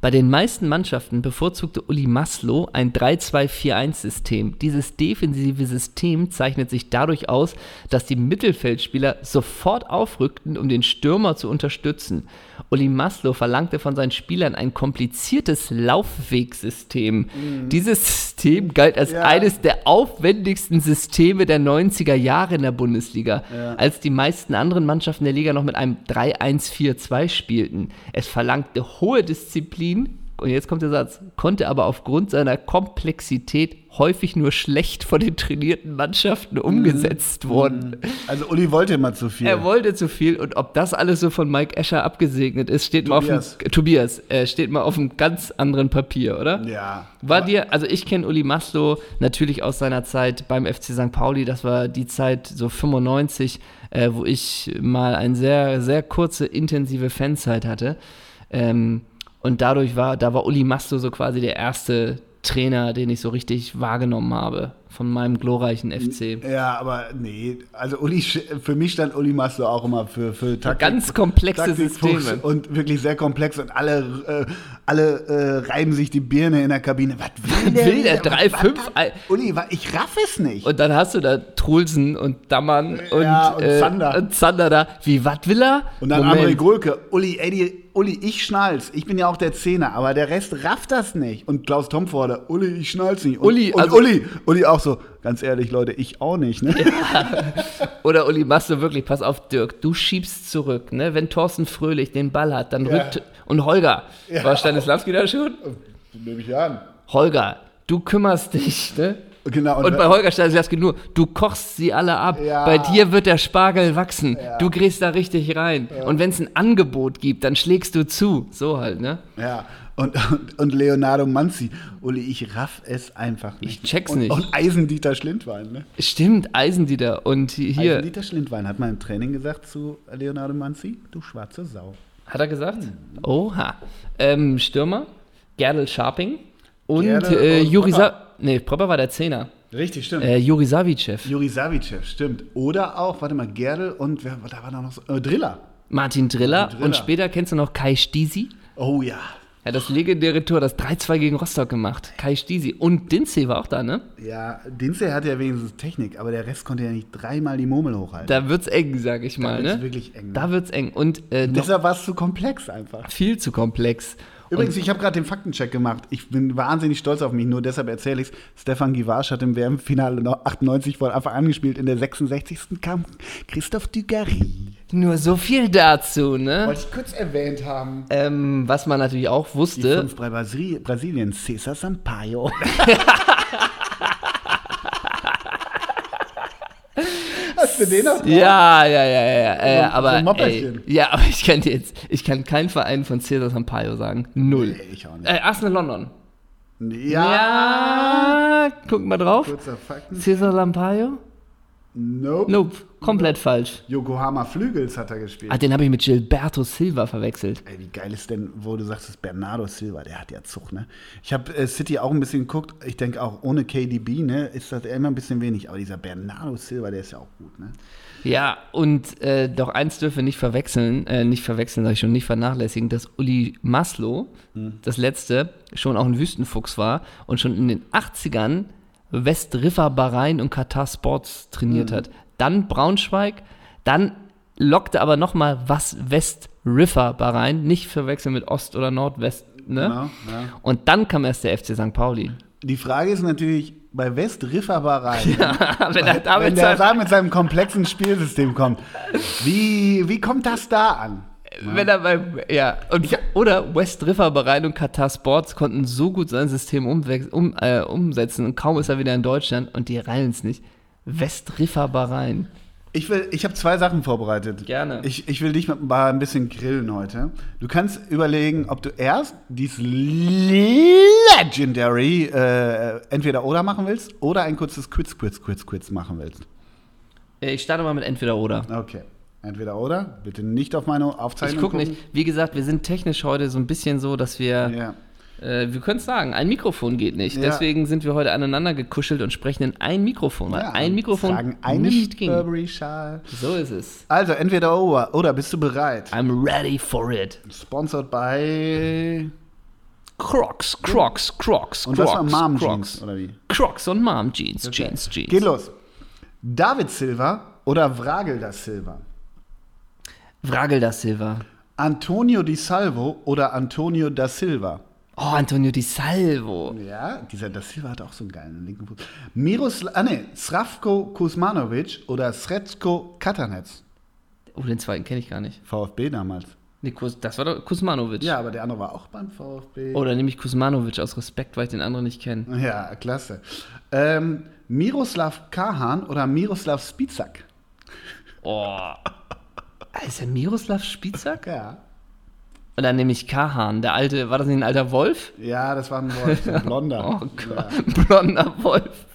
Bei den meisten Mannschaften bevorzugte Uli Maslow ein 3-2-4-1-System. Dieses defensive System zeichnet sich dadurch aus, dass die Mittelfeldspieler sofort aufrückten, um den Stürmer zu unterstützen. Uli Maslow verlangte von seinen Spielern ein kompliziertes Laufwegsystem. Dieses System galt als Ja. eines der aufwendigsten Systeme der 90er Jahre in der Bundesliga, Ja. als die meisten anderen Mannschaften der Liga noch mit einem 3-1-4-2 spielten. Es verlangte hohe Disziplin, und jetzt kommt der Satz, konnte aber aufgrund seiner Komplexität häufig nur schlecht von den trainierten Mannschaften umgesetzt worden. Also Uli wollte immer zu viel. Er wollte zu viel und ob das alles so von Mike Escher abgesegnet ist, steht Tobias. mal auf dem, Tobias, äh, steht mal auf einem ganz anderen Papier, oder? ja. War dir, also ich kenne Uli Maslow natürlich aus seiner Zeit beim FC St. Pauli, das war die Zeit so 95, äh, wo ich mal eine sehr, sehr kurze, intensive Fanzeit hatte. Ähm, und dadurch war, da war Uli Maslow so quasi der erste Trainer, den ich so richtig wahrgenommen habe von meinem glorreichen FC. Ja, aber nee, also Uli, für mich stand Uli Maslow auch immer für, für Taktik. Ganz komplexe Taktikfuchs Systeme. Und wirklich sehr komplex und alle, äh, alle äh, reiben sich die Birne in der Kabine. Was will der? Will der wieder? 3-5? Was hat- Uli, wa- ich raff es nicht. Und dann hast du da Trulsen und Dammern und, Ja, und äh, Zander. und Zander da. Wie, was will er? Und dann Moment. André Grölke, Uli, ey, die, Uli, ich schnall's. Ich bin ja auch der Zehner, aber der Rest rafft das nicht. Und Klaus Tomforde, Uli, ich schnall's nicht. Und, Uli, und also- Uli, Uli auch so, ganz ehrlich, Leute, ich auch nicht. Ne? Oder Uli, machst du wirklich, pass auf, Dirk, du schiebst zurück, ne? Wenn Thorsten Fröhlich den Ball hat, dann Ja. rückt Und Holger, war Stanislavski da schon? Nehme ich an. Holger, du kümmerst dich, ne? Genau. Und bei Holger Stanislavski nur, du kochst sie alle ab. Ja. Bei dir wird der Spargel wachsen. Du gehst da richtig rein. Und wenn es ein Angebot gibt, dann schlägst du zu. So halt, ne? Ja, und, und, und Leonardo Manzi. Uli, ich raff es einfach nicht. Ich check's und, nicht. Und Eisendieter Schlindwein, ne? Stimmt, Eisendieter. Und hier, Eisendieter Schlindwein hat mal im Training gesagt zu Leonardo Manzi, du schwarze Sau. hat er gesagt? Oha. Ähm, Stürmer, Gerdl Scharping und äh, und Juri. Sa Nee, Popper war der Zehner. Richtig, stimmt. Äh, Juri Savicev. Juri Savicev, stimmt. Oder auch, warte mal, Gerdl und wer, da war da noch so, äh, Driller. Martin Driller. Driller. Und später kennst du noch Kai Stisi. Oh ja. Ja, das legendäre Tor, das 3-2 gegen Rostock gemacht. Kai Stisi. Und Dinze war auch da, ne? Ja, Dinze hat ja wenigstens Technik, aber der Rest konnte ja nicht dreimal die Murmel hochhalten. Da wird's eng, sag ich mal, wird's ne? wirklich eng, ne? Da wird's eng. Und äh, Deshalb war es zu komplex einfach. viel zu komplex. Übrigens, ich habe gerade den Faktencheck gemacht. Ich bin wahnsinnig stolz auf mich, nur deshalb erzähle ich es. Stefan Givasch hat im WM-Finale noch 98 von Anfang an gespielt. In der 66. kam Christoph Dugarry. Nur so viel dazu, ne? Wollte ich kurz erwähnt haben. Ähm, was man natürlich auch Die wusste, fünf bei Brasili Brasilien, Cesar Sampaio. Hast du den noch? drauf? Ja, ja, ja, ja. Äh, So- so aber, ein ey, ja, aber ich kann jetzt, ich kann keinen Verein von Cesar Sampaio sagen. Null. Nee, ich auch nicht. Äh, Arsenal London. Ja. Ja, guck mal drauf. Kurzer Fakten. Cesar Sampaio? Nope. Nope, komplett falsch. Yokohama Flügels hat er gespielt. Ah, den habe ich mit Gilberto Silva verwechselt. Ey, wie geil ist denn, wo du sagst, das ist Bernardo Silva, der hat ja Zug, ne? Ich habe äh, City auch ein bisschen geguckt. Ich denke auch ohne KDB, ne, ist das immer ein bisschen wenig. Aber dieser Bernardo Silva, der ist ja auch gut, ne? Ja, und äh, doch eins dürfen wir nicht verwechseln, äh, nicht verwechseln, sag ich schon, nicht vernachlässigen, dass Uli Maslow, das letzte, schon auch ein Wüstenfuchs war und schon in den 80ern Westriffer Bahrain und Qatar Sports trainiert hat. Dann Braunschweig, dann lockte aber nochmal was Westriffer Bahrain, nicht verwechseln mit Ost oder Nordwest, ne? Genau, ja. Und dann kam erst der FC St. Pauli. Die Frage ist natürlich, bei West Rifferbarei, Wenn er damit wenn der da mit seinem komplexen Spielsystem kommt, wie, wie kommt das da an? Wenn er beim, ja, und, oder West River Bahrain und Qatar Sports konnten so gut sein System umwech- um, äh, umsetzen und kaum ist er wieder in Deutschland und die reilen es nicht. West River Bahrain. Ich, will- ich habe zwei Sachen vorbereitet. Gerne. Ich, ich will dich mal ein bisschen grillen heute. Du kannst überlegen, ob du erst dieses Legendary äh, entweder oder machen willst oder ein kurzes Quiz, Quiz, Quiz, Quiz machen willst. Ich starte mal mit entweder oder. Okay. Entweder oder. Bitte nicht auf meine Aufzeichnung. Ich gucke nicht. Wie gesagt, wir sind technisch heute so ein bisschen so, dass wir, Ja. äh, wir können es sagen, ein Mikrofon geht nicht. Ja. Deswegen sind wir heute aneinander gekuschelt und sprechen in ein Mikrofon, weil ja. ein Mikrofon Tragen einen nicht ging. Burberry-Schal. So ist es. Also, entweder oder. Oder bist du bereit? I'm ready for it. Sponsored by. Crocs, Crocs, Crocs, Und Crocs, was war Mom Crocs. Jeans, oder wie? Crocs und Mom Jeans, Jeans, Jeans. Geht los. David Silva oder Vragel da Silva? Vragel da Silva. Antonio Di Salvo oder Antonio da Silva? Oh, Antonio Di Salvo. Ja, dieser da Silva hat auch so einen geilen linken Fuß. Miroslav, ah ne, Sravko Kuzmanovic oder Sretsko Katanec? Oh, den zweiten kenne ich gar nicht. VfB damals. Nee, Kus, das war doch Kuzmanovic. Ja, aber der andere war auch beim VfB. Oder nehme ich Kuzmanovic aus Respekt, weil ich den anderen nicht kenne. Ja, klasse. Ähm, Miroslav Kahan oder Miroslav Spizak? Oh. Ist der Miroslav Spitzak? Ja. Und dann nehme ich Kahan. Der alte, war das nicht ein alter Wolf? Ja, das war ein Wolf, ein blonder. Oh Gott, blonder Wolf.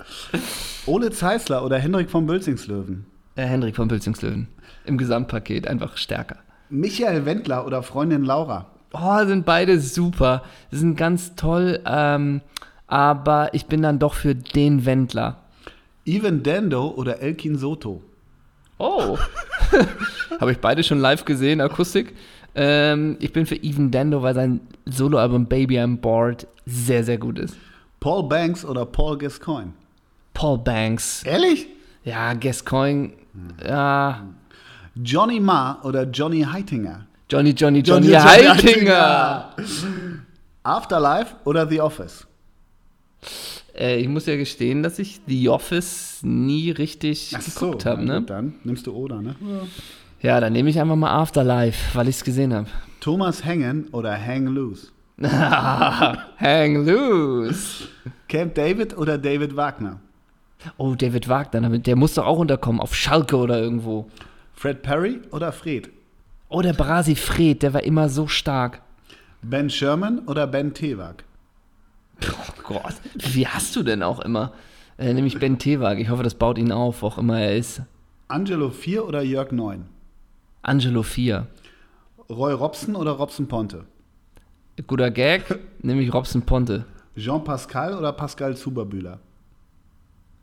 Ole Zeisler oder Hendrik von Bölzingslöwen? Äh, Hendrik von Pilzingslöwen. Im Gesamtpaket einfach stärker. Michael Wendler oder Freundin Laura? Oh, sind beide super. Sie sind ganz toll. Ähm, aber ich bin dann doch für den Wendler. Ivan Dando oder Elkin Soto? Oh. Habe ich beide schon live gesehen, Akustik. Ähm, ich bin für Even Dando, weil sein Soloalbum Baby I'm Bored sehr, sehr gut ist. Paul Banks oder Paul Gascoigne? Paul Banks. Ehrlich? Ja, Gascoigne. Ja. Johnny Marr oder Johnny Heitinger? Johnny, Johnny, Johnny, Heitinger. Afterlife oder The Office? Äh, ich muss ja gestehen, dass ich The Office nie richtig geguckt habe. na Ne? dann nimmst du oder, ne? Ja, dann nehme ich einfach mal Afterlife, weil ich es gesehen habe. Thomas Hängen oder Hang Loose? Hang loose. Camp David oder David Wagner? Oh, David Wagner, der muss doch auch unterkommen, auf Schalke oder irgendwo. Fred Perry oder Fred? Oh, der Brasi Fred, der war immer so stark. Ben Sherman oder Ben Tewak? Oh Gott, wie hast du denn auch immer? Äh, nämlich Ben Tewag. Ich hoffe, das baut ihn auf, wo auch immer er ist. Angelo 4 oder Jörg 9? Angelo 4. Roy Robson oder Robson Ponte? Guter Gag, nämlich Robson Ponte. Jean Pascal oder Pascal Zuberbühler?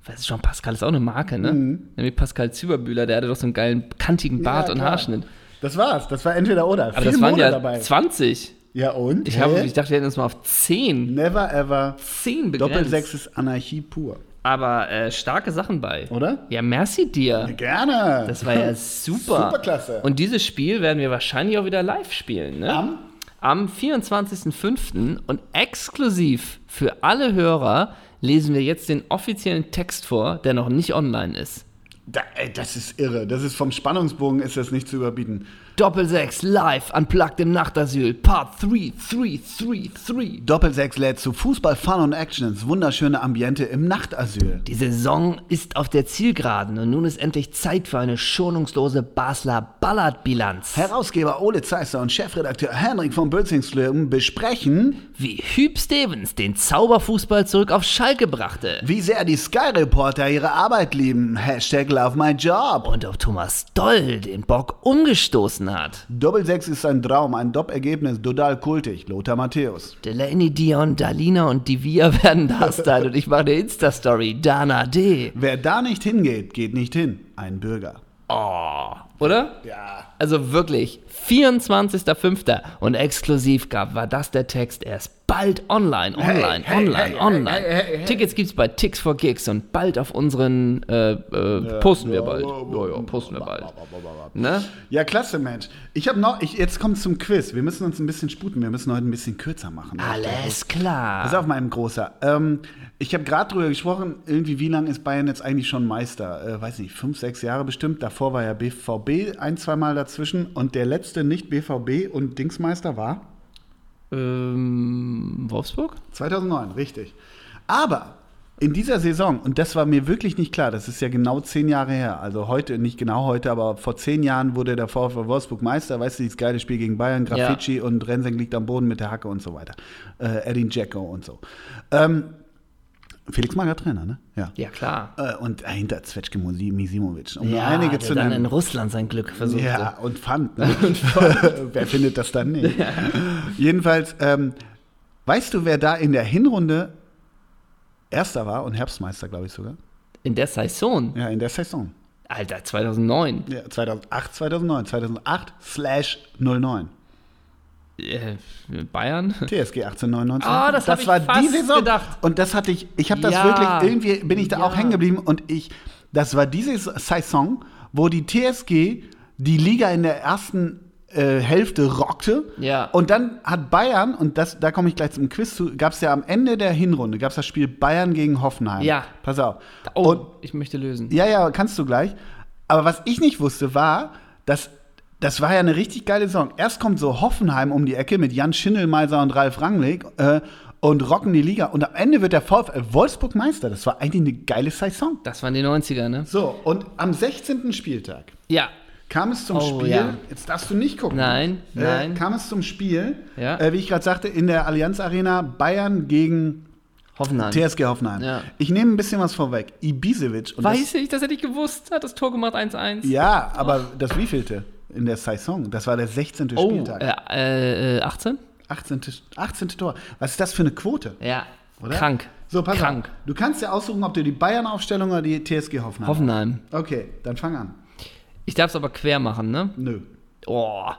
Was ist Jean Pascal ist auch eine Marke, ne? Nämlich Pascal Züberbühler, der hatte doch so einen geilen, kantigen Bart Ja, und. Haarschnitt. Das war's. Das war entweder oder. Aber Viel das waren Mode ja dabei. 20. Ja und? Ich, hab, ich dachte, wir hätten uns mal auf 10. Never ever. 10 begrenzt. Doppelsechs ist Anarchie pur. Aber äh, starke Sachen bei. Oder? Ja, merci dir. Gerne. Das war ja super. Superklasse. Und dieses Spiel werden wir wahrscheinlich auch wieder live spielen, ne? Am? Am 24.05. und exklusiv für alle Hörer lesen wir jetzt den offiziellen Text vor, der noch nicht online ist. Da, ey, das ist irre. Das ist vom Spannungsbogen ist das nicht zu überbieten. Doppelsechs live unplugged im Nachtasyl, Part 3, 3, 3, 3. Doppelsechs lädt zu Fußball, Fun und Action ins wunderschöne Ambiente im Nachtasyl. Die Saison ist auf der Zielgeraden und nun ist endlich Zeit für eine schonungslose Basler Ballardbilanz. Herausgeber Ole Zeisser und Chefredakteur Henrik von Bölzingslöwen besprechen, Wie Hüb Stevens den Zauberfußball zurück auf Schalke brachte. wie sehr die Sky Reporter ihre Arbeit lieben. Hashtag Love My Job. Und ob Thomas Doll den Bock umgestoßen hat. Doppelsechs ist ein Traum, ein Top-Ergebnis, total kultig. Lothar Matthäus. Delaney, Dion, Dalina und Divia werden da sein und ich mache eine Insta-Story. Dana D. Wer da nicht hingeht, geht nicht hin. Ein Bürger. Oh. Oder? Ja. Also wirklich, 24.05. und exklusiv gab, war das der Text erst bald online, online, hey, online, hey, online. hey, hey. Tickets gibt's bei Tix for Gigs und bald auf unseren, äh, äh, posten wir bald. ja, Ja, posten wir bald. Ne? Ja, klasse, Mensch. Ich habe noch, ich, jetzt kommt zum Quiz. Wir müssen uns ein bisschen sputen. Wir müssen heute ein bisschen kürzer machen. Alles Pass klar. auf, mein Großer. Ähm, ich habe gerade drüber gesprochen, irgendwie, wie lange ist Bayern jetzt eigentlich schon Meister? Äh, weiß nicht, fünf, sechs Jahre bestimmt. Davor war ja BVB ein, zweimal dazwischen. Und der letzte Nicht-BVB und Dingsmeister war? Ähm, Wolfsburg? 2009, richtig. Aber in dieser Saison, und das war mir wirklich nicht klar, das ist ja genau zehn Jahre her, also heute, nicht genau heute, aber vor zehn Jahren wurde der VfL Wolfsburg Meister, weißt du, dieses geile Spiel gegen Bayern, Graffiti und Rensing liegt am Boden mit der Hacke und so weiter. Äh, Edin Dzeko und so. Ähm, Felix Magath Trainer, ne? Ja. Ja, klar. Äh, und dahinter Zvetschke Misimovic, um Ja, einige der zu dann in. Russland sein Glück versuchte. Ja, und fand. Ne? wer findet das dann nicht? Jedenfalls, ähm, weißt du, wer da in der Hinrunde Erster war und Herbstmeister, glaube ich sogar? In der Saison? Ja, in der Saison. Alter, 2009. Ja, 2008, 2009. 2008 slash 09. Äh, Bayern? TSG 1899. Ah, das ich war die Saison. gedacht. Und das hatte ich, ich habe das Ja. wirklich, irgendwie bin ich da Ja. auch hängen geblieben und ich, das war diese Saison, wo die TSG die Liga in der ersten äh, Hälfte rockte. Ja. Und dann hat Bayern, und das, da komme ich gleich zum Quiz zu, gab es ja am Ende der Hinrunde, gab es das Spiel Bayern gegen Hoffenheim. Ja. Pass auf. Oh, Und ich möchte lösen. ja, ja, kannst du gleich. Aber was ich nicht wusste, war, dass das war ja eine richtig geile Saison. Erst kommt so Hoffenheim um die Ecke mit Jan Schindelmeiser und Ralf Rangnick äh, und rocken die Liga. Und am Ende wird der VfL Wolfsburg Meister. Das war eigentlich eine geile Saison. Das waren die 90er, ne? So, und am 16. Spieltag Ja. kam es zum Oh, Spiel. ja. Jetzt darfst du nicht gucken. Nein, Äh, nein. kam es zum Spiel, Ja. äh, wie ich gerade sagte, in der Allianz Arena Bayern gegen Hoffenheim. TSG Hoffenheim. Ja. Ich nehme ein bisschen was vorweg. Ibisevic. Und Weiß ich, das hätte ich gewusst. Hat das Tor gemacht 1-1. das, ja, aber das wievielte in der Saison? Das war der 16. Oh, Spieltag. äh, äh, 18? 18. 18. Tor. Was ist das für eine Quote? Ja. Oder? Krank. So, pass Krank. auf. Du kannst ja aussuchen, ob du die Bayern-Aufstellung oder die TSG Hoffenheim. Hoffenheim. Okay, dann fang an. Ich darf es aber quer machen, ne? Nö. Oh.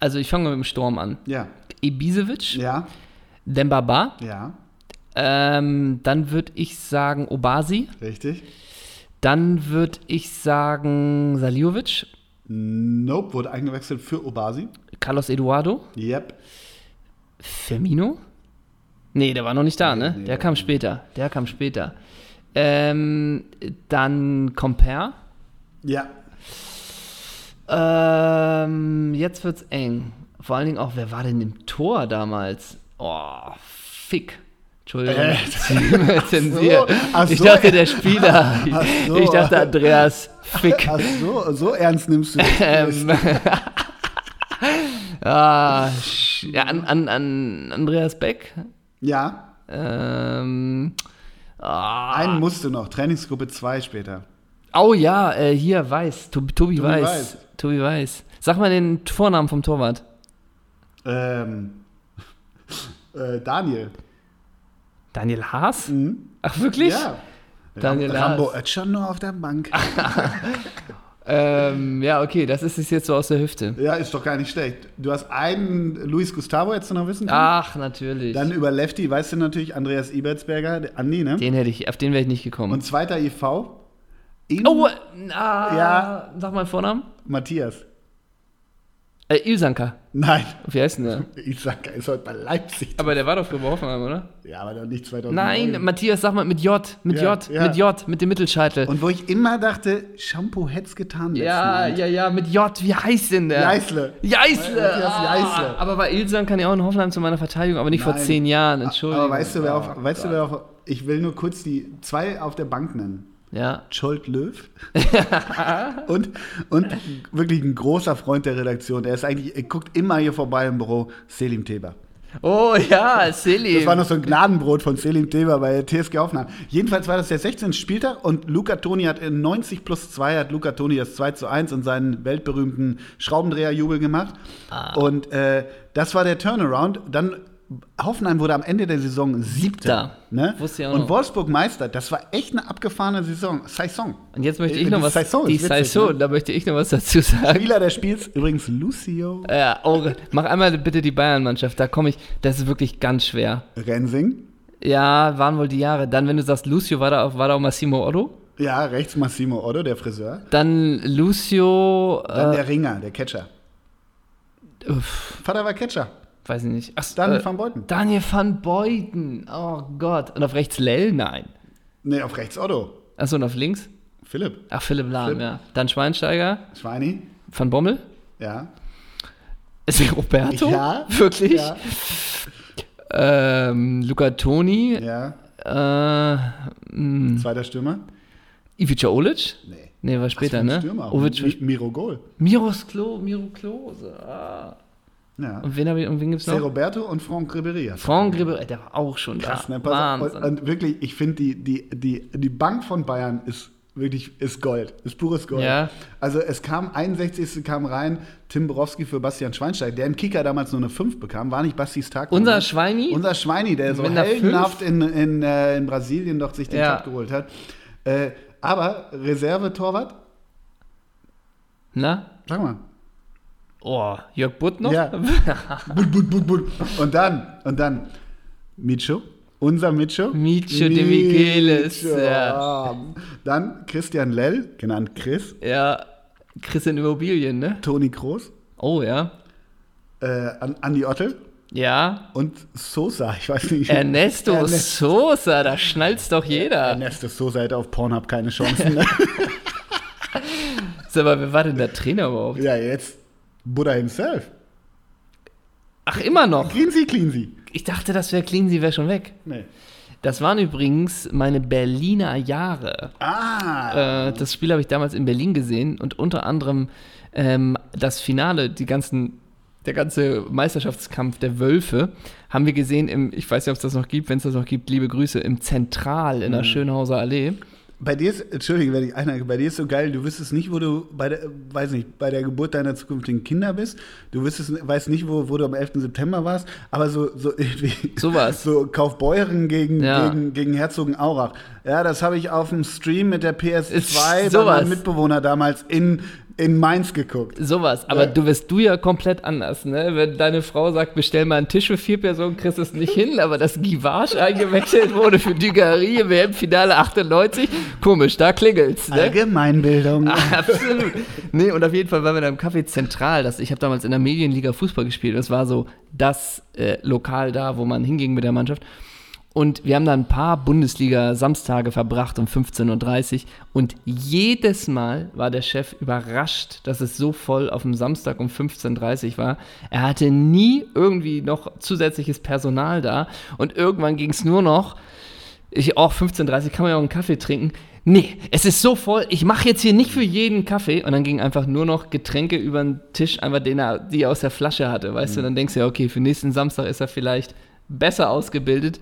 Also ich fange mit dem Sturm an. Ja. Ibisevic, Ja. Dembaba, Ja. ähm, dann würde ich sagen Obasi, Richtig. dann würde ich sagen Saliovic, Nope, wurde eingewechselt für Obasi. Carlos Eduardo, Yep. Firmino? Nee, der war noch nicht da, ne? nee, der der kam später. Der kam später. Ähm, dann Comper. Ja. Ähm, jetzt wird's eng. Vor allen Dingen auch, wer war denn im Tor damals? Oh, Fick. Entschuldigung. Äh, Zensiert. ach ich so, dachte, der Spieler. so. Ich dachte, Andreas Fick. Ach so, so ernst nimmst du das. Ähm, ah, ja, an, an, an Andreas Beck. Ja, Ähm, ah, einen musst du noch. Trainingsgruppe 2 später. oh ja, äh, hier Weiß. Tobi, Tobi, Tobi Weiß. Weiß. Tobi Weiß. Sag mal den Vornamen vom Torwart. Ähm, äh, Daniel. Daniel Haas? Ach, wirklich? Ja. Daniel Rambo Haas. Oetschan nur auf der Bank. Ähm, ja, okay, das ist es jetzt so aus der Hüfte. Ja, ist doch gar nicht schlecht. Du hast einen Luis Gustavo, hättest du noch wissen können. Ach, natürlich. Dann über Lefty, weißt du natürlich, Andreas Ibertsberger, Andi, ne? den hätte ich, auf den wäre ich nicht gekommen. Und zweiter IV. In oh, ah, Ja. sag mal Vornamen. Matthias. Äh, Ilsanka. Nein, Wie heißt denn der? ich sag, er ist heute bei Leipzig. Aber der war doch früher bei Hoffenheim, oder? Ja, aber doch nicht 2009. Nein, Matthias, sag mal mit J, mit Ja, J, ja. mit J, mit dem Mittelscheitel. Und wo ich immer dachte, Shampoo hätt's getan. ja, ja, ja, mit J, wie heißt denn der? Jeißle. Jeißle! Matthias Ah, Jeißle. aber bei Ilsan kann ja auch in Hoffenheim zu meiner Verteidigung, aber nicht vor Nein. zehn Jahren, Entschuldigung. Aber weißt du, wer auf, Oh weißt du, wer auf, ich will nur kurz die zwei auf der Bank nennen. Ja. Scholt Löw. und, und wirklich ein großer Freund der Redaktion. Er ist eigentlich, er guckt immer hier vorbei im Büro, Selim Teber. Oh ja, Selim. Das war noch so ein Gnadenbrot von Selim Teber bei TSG Hoffenheim. Jedenfalls war das der 16. Spieltag und Luca Toni hat in 90 plus 2 hat Luca Toni das 2 zu 1 und seinen weltberühmten Schraubendreherjubel gemacht. Ah. Und äh, das war der Turnaround. Dann Hoffenheim wurde am Ende der Saison Siebter. Ne? Wusste ich auch und. Wolfsburg Meister. Das war echt eine abgefahrene Saison. Saison. Und jetzt möchte Äh, ich noch was. Saison die witzig, Saison, ne? da möchte ich noch was dazu sagen. Spieler des Spiels übrigens Lucio Ja, oh, mach einmal bitte die Bayern-Mannschaft, da komme ich, das ist wirklich ganz schwer. Rensing. Ja, waren wohl die Jahre. Dann, wenn du sagst Lucio, war da auch, war da auch Massimo Otto? Ja, rechts Massimo Otto, der Friseur. Dann Lucio, Dann äh, der Ringer, der Catcher. uff, Vater war Catcher. Weiß ich nicht. Ach, Daniel äh, van Beuten. Daniel van Beuten, oh Gott. Und auf rechts Lell? Nein. Nee, auf rechts Otto. Achso, und auf links? Philipp. Ach, Philipp Lahm, Philipp. ja. Dann Schweinsteiger, Schweini. Van Bommel. Ja. Ist Roberto? Ja. Wirklich? Ja. Ähm, Luca Toni. ja. Äh, mh, Zweiter Stürmer. Ivica Olic? Nee. Nee, war später, ne? Stürmer. Ovic, Miro Gol. Miros Klo, Miro Klose. Ah. Ja. Und wen, ich, und wen gibt's noch? Roberto und Franck Ribéry. Franck Ribéry, der war auch schon Krass, da. ne? Wahnsinn. Und, und wirklich, ich finde, die, die, die, die Bank von Bayern ist wirklich ist Gold. Ist pures Gold. Ja. Also es kam, 61. kam rein, Tim Borowski für Bastian Schweinsteiger, der im Kicker damals nur eine 5 bekam. War nicht Bastis Tag. Unser. Schweini? Unser Schweini, der so heldenhaft in, in, äh, in Brasilien doch sich den Ja. Cut geholt hat. Äh, aber Reserve-Torwart, Na? sag mal. Oh, Jörg Butt noch? Ja. But, but, but, but. Und dann, und dann Micho, unser Micho. Micho de Michelis, ja. Dann Christian Lell, genannt Chris, Ja, Christian Immobilien, ne? Toni Kroos, Oh, ja. äh, An- Andi Ottel Ja. und Sosa, ich weiß nicht. Ernesto Ernest- Sosa, da schnallt's doch jeder. Ernesto Sosa hätte auf Pornhub keine Chancen. Ne? Sag mal, wer war denn der Trainer überhaupt? ja, jetzt Buddha himself. Ach, immer noch. Cleansy, Cleansy. Ich dachte, das wäre Cleansy, wäre schon weg. Nee. Das waren übrigens meine Berliner Jahre. Ah. Äh, das Spiel habe ich damals in Berlin gesehen und unter anderem ähm, das Finale, die ganzen, der ganze Meisterschaftskampf der Wölfe haben wir gesehen im, ich weiß nicht, ob es das noch gibt, wenn es das noch gibt, liebe Grüße, im Zentral in der Schönhauser Allee. Bei dir ist, Entschuldige, wenn ich einhake, bei dir ist so geil, du wüsstest nicht, wo du bei der, weiß nicht, bei der Geburt deiner zukünftigen Kinder bist. Du wüsstest, weißt nicht, wo, wo du am 11. September warst, aber so, so irgendwie. Sowas. So Kaufbeuren gegen, Ja. gegen, gegen Herzogenaurach. Ja, das habe ich auf dem Stream mit der PS2 Ist bei meinem Mitbewohner damals in, in Mainz geguckt. Sowas, aber Ja. du wirst du ja komplett anders, ne? Wenn deine Frau sagt, bestell mal einen Tisch für vier Personen, kriegst du es nicht hin, aber dass Givage eingewechselt wurde für Dugarry im WM-Finale 98, komisch, da klingelt's, ne? Allgemeinbildung. Absolut. Nee, und auf jeden Fall waren wir da im Café Zentral. Das, ich habe damals in der Medienliga Fußball gespielt. Das war so das äh, Lokal da, wo man hinging mit der Mannschaft. Und wir haben da ein paar Bundesliga-Samstage verbracht um 15.30 Uhr. Und jedes Mal war der Chef überrascht, dass es so voll auf dem Samstag um 15.30 Uhr war. Er hatte nie irgendwie noch zusätzliches Personal da. Und irgendwann ging es nur noch, ich auch 15.30 Uhr kann man ja auch einen Kaffee trinken. Nee, es ist so voll, ich mache jetzt hier nicht für jeden Kaffee. Und dann ging einfach nur noch Getränke über den Tisch, einfach den er, die er aus der Flasche hatte, weißt du? Dann denkst du ja, okay, für nächsten Samstag ist er vielleicht besser ausgebildet.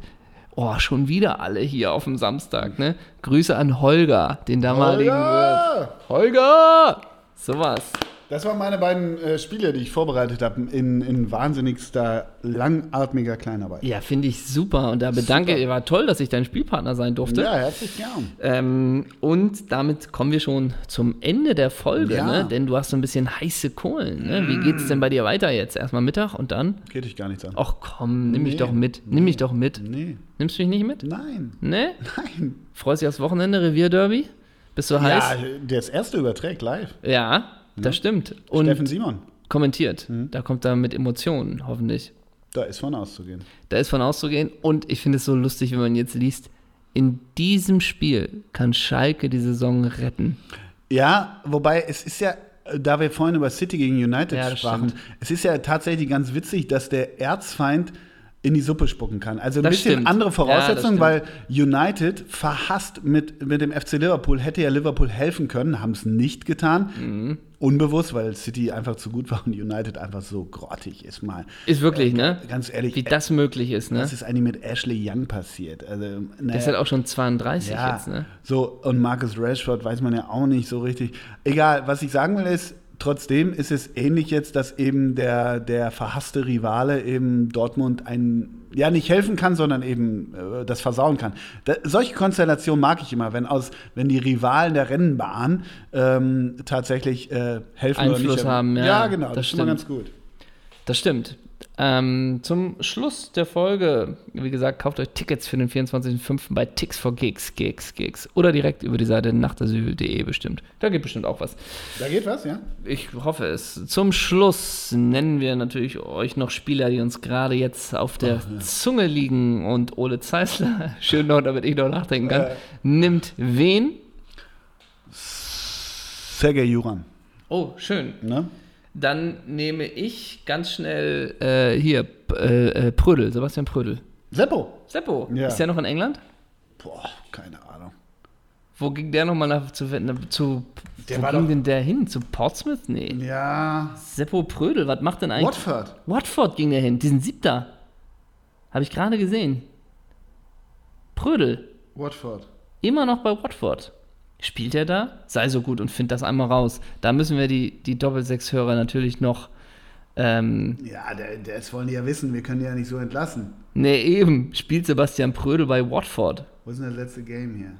Oh, schon wieder alle hier auf dem Samstag, ne? Grüße an Holger, den damaligen Holger! Wirt. Holger! Sowas. Das waren meine beiden äh, Spiele, die ich vorbereitet habe, in, in wahnsinnigster, langatmiger Kleinarbeit. Ja, finde ich super. Und da bedanke ich, war toll, dass ich dein Spielpartner sein durfte. Ja, herzlich gern. Ähm, und damit kommen wir schon zum Ende der Folge, Ja. ne? denn du hast so ein bisschen heiße Kohlen. Ne? Wie geht's denn bei dir weiter jetzt? Erstmal Mittag und dann? Geht dich gar nichts an. Ach komm, nimm mich Nee. doch mit. Nimm mich doch mit. Nee. Nimmst du mich nicht mit? Nein. Ne? Nein. Freust dich aufs Wochenende, Revierderby? Bist du Ja, heiß? das erste überträgt live. Ja, das stimmt. Und Steffen Simon. kommentiert. Da kommt er mit Emotionen, hoffentlich. Da ist von auszugehen. Da ist von auszugehen. Und ich finde es so lustig, wenn man jetzt liest, in diesem Spiel kann Schalke die Saison retten. Ja, wobei es ist ja, da wir vorhin über City gegen United Ja, sprachen, stimmt. es ist ja tatsächlich ganz witzig, dass der Erzfeind in die Suppe spucken kann. Also ein Das bisschen stimmt. andere Ja, Voraussetzungen, das weil United verhasst mit, mit dem FC Liverpool, hätte ja Liverpool helfen können, haben es nicht getan. Mhm. Unbewusst, weil City einfach zu gut war und United einfach so grottig ist mal. Ist wirklich, ne? Ganz ehrlich, Wie das möglich ist, ne? was ist eigentlich mit Ashley Young passiert? Also, Der naja, ist halt auch schon 32 ja, jetzt, ne? so und Marcus Rashford weiß man ja auch nicht so richtig. Egal, was ich sagen will ist, trotzdem ist es ähnlich jetzt, dass eben der, der verhasste Rivale eben Dortmund ein, ja nicht helfen kann, sondern eben äh, das versauen kann. Da, solche Konstellationen mag ich immer, wenn aus, wenn die Rivalen der Rennbahn ähm, tatsächlich äh, helfen oder Einfluss nicht. haben, ja, ja genau, das das, ist immer stimmt. ganz gut. Das stimmt. Ähm, zum Schluss der Folge, wie gesagt, kauft euch Tickets für den 24.05. bei Tix for Gigs, Gigs, Gigs. Oder direkt über die Seite nachtasyl.de bestimmt. Da geht bestimmt auch was. Da geht was, ja? Ich hoffe es. Zum Schluss nennen wir natürlich euch noch Spieler, die uns gerade jetzt auf der Zunge liegen. Und Ole Zeisler, schön noch, damit ich noch nachdenken kann, Äh. nimmt wen? Sergej Juran, Oh, schön. ne? Dann nehme ich ganz schnell äh, hier äh, äh, Prödel, Sebastian Prödel. Seppo. Seppo, Ja. ist der noch in England? Boah, keine Ahnung. Wo ging der nochmal nach zu, zu Der wo ging doch- denn der hin? Zu Portsmouth? Nee. Ja, Seppo Prödel, was macht denn eigentlich? Watford. Watford ging der hin, diesen Siebter. Habe ich gerade gesehen. Prödel, Watford. immer noch bei Watford. Spielt er da? Sei so gut und find das einmal raus. Da müssen wir die, die Doppelsechs-Hörer natürlich noch. Ähm, Ja, das wollen die ja wissen. Wir können die ja nicht so entlassen. ne, eben. Spielt Sebastian Prödel bei Watford. Wo ist denn das letzte Game hier?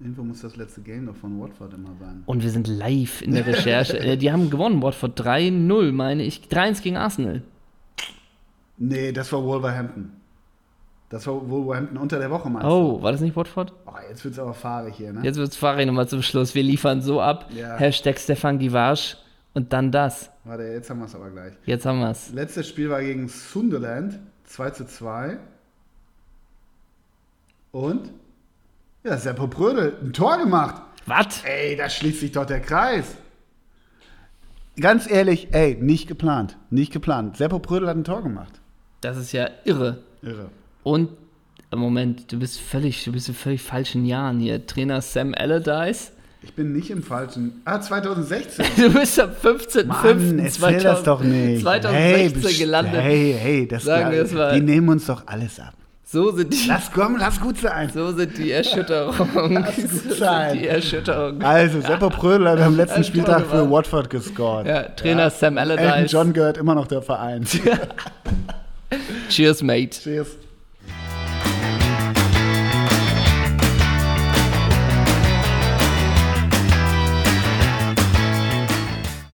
Irgendwo muss das letzte Game doch von Watford immer sein. Und wir sind live in der Recherche. äh, die haben gewonnen, Watford 3-0, meine ich. 3-1 gegen Arsenal. Nee, das war Wolverhampton. Das war Wolverhampton unter der Woche, du? Oh, war das nicht Watford? Oh, jetzt wird's aber fahrig hier, ne? Jetzt wird's Fahrrad nochmal zum Schluss. Wir liefern so ab. Ja. Hashtag Stefan Givasch und dann das. Warte, jetzt haben wir es aber gleich. Jetzt haben wir's. Letztes Spiel war gegen Sunderland. 2 zu 2. Und? Ja, Seppo Brödel, ein Tor gemacht. Was? Ey, da schließt sich doch der Kreis. Ganz ehrlich, ey, nicht geplant. Nicht geplant. Seppo Brödel hat ein Tor gemacht. Das ist ja irre. Irre. Und äh, Moment, du bist völlig, du bist in völlig falschen Jahren hier. Trainer Sam Allardyce. Ich bin nicht im falschen. Ah, 2016. Du bist am 15.05. Mann, erzähl das doch nicht. 2016 hey, gelandet. Hey, hey, das Sagen wir es mal. die nehmen uns doch alles ab. So sind die, Lass komm, lass gut sein. so sind die Erschütterungen. Lass gut So sein. sind die Erschütterungen. Also, Seppo Brödel hat am letzten Spieltag für. Watford gescored. Ja, Trainer Sam Elton Allardyce. John gehört immer noch der Verein. Cheers, mate. Cheers.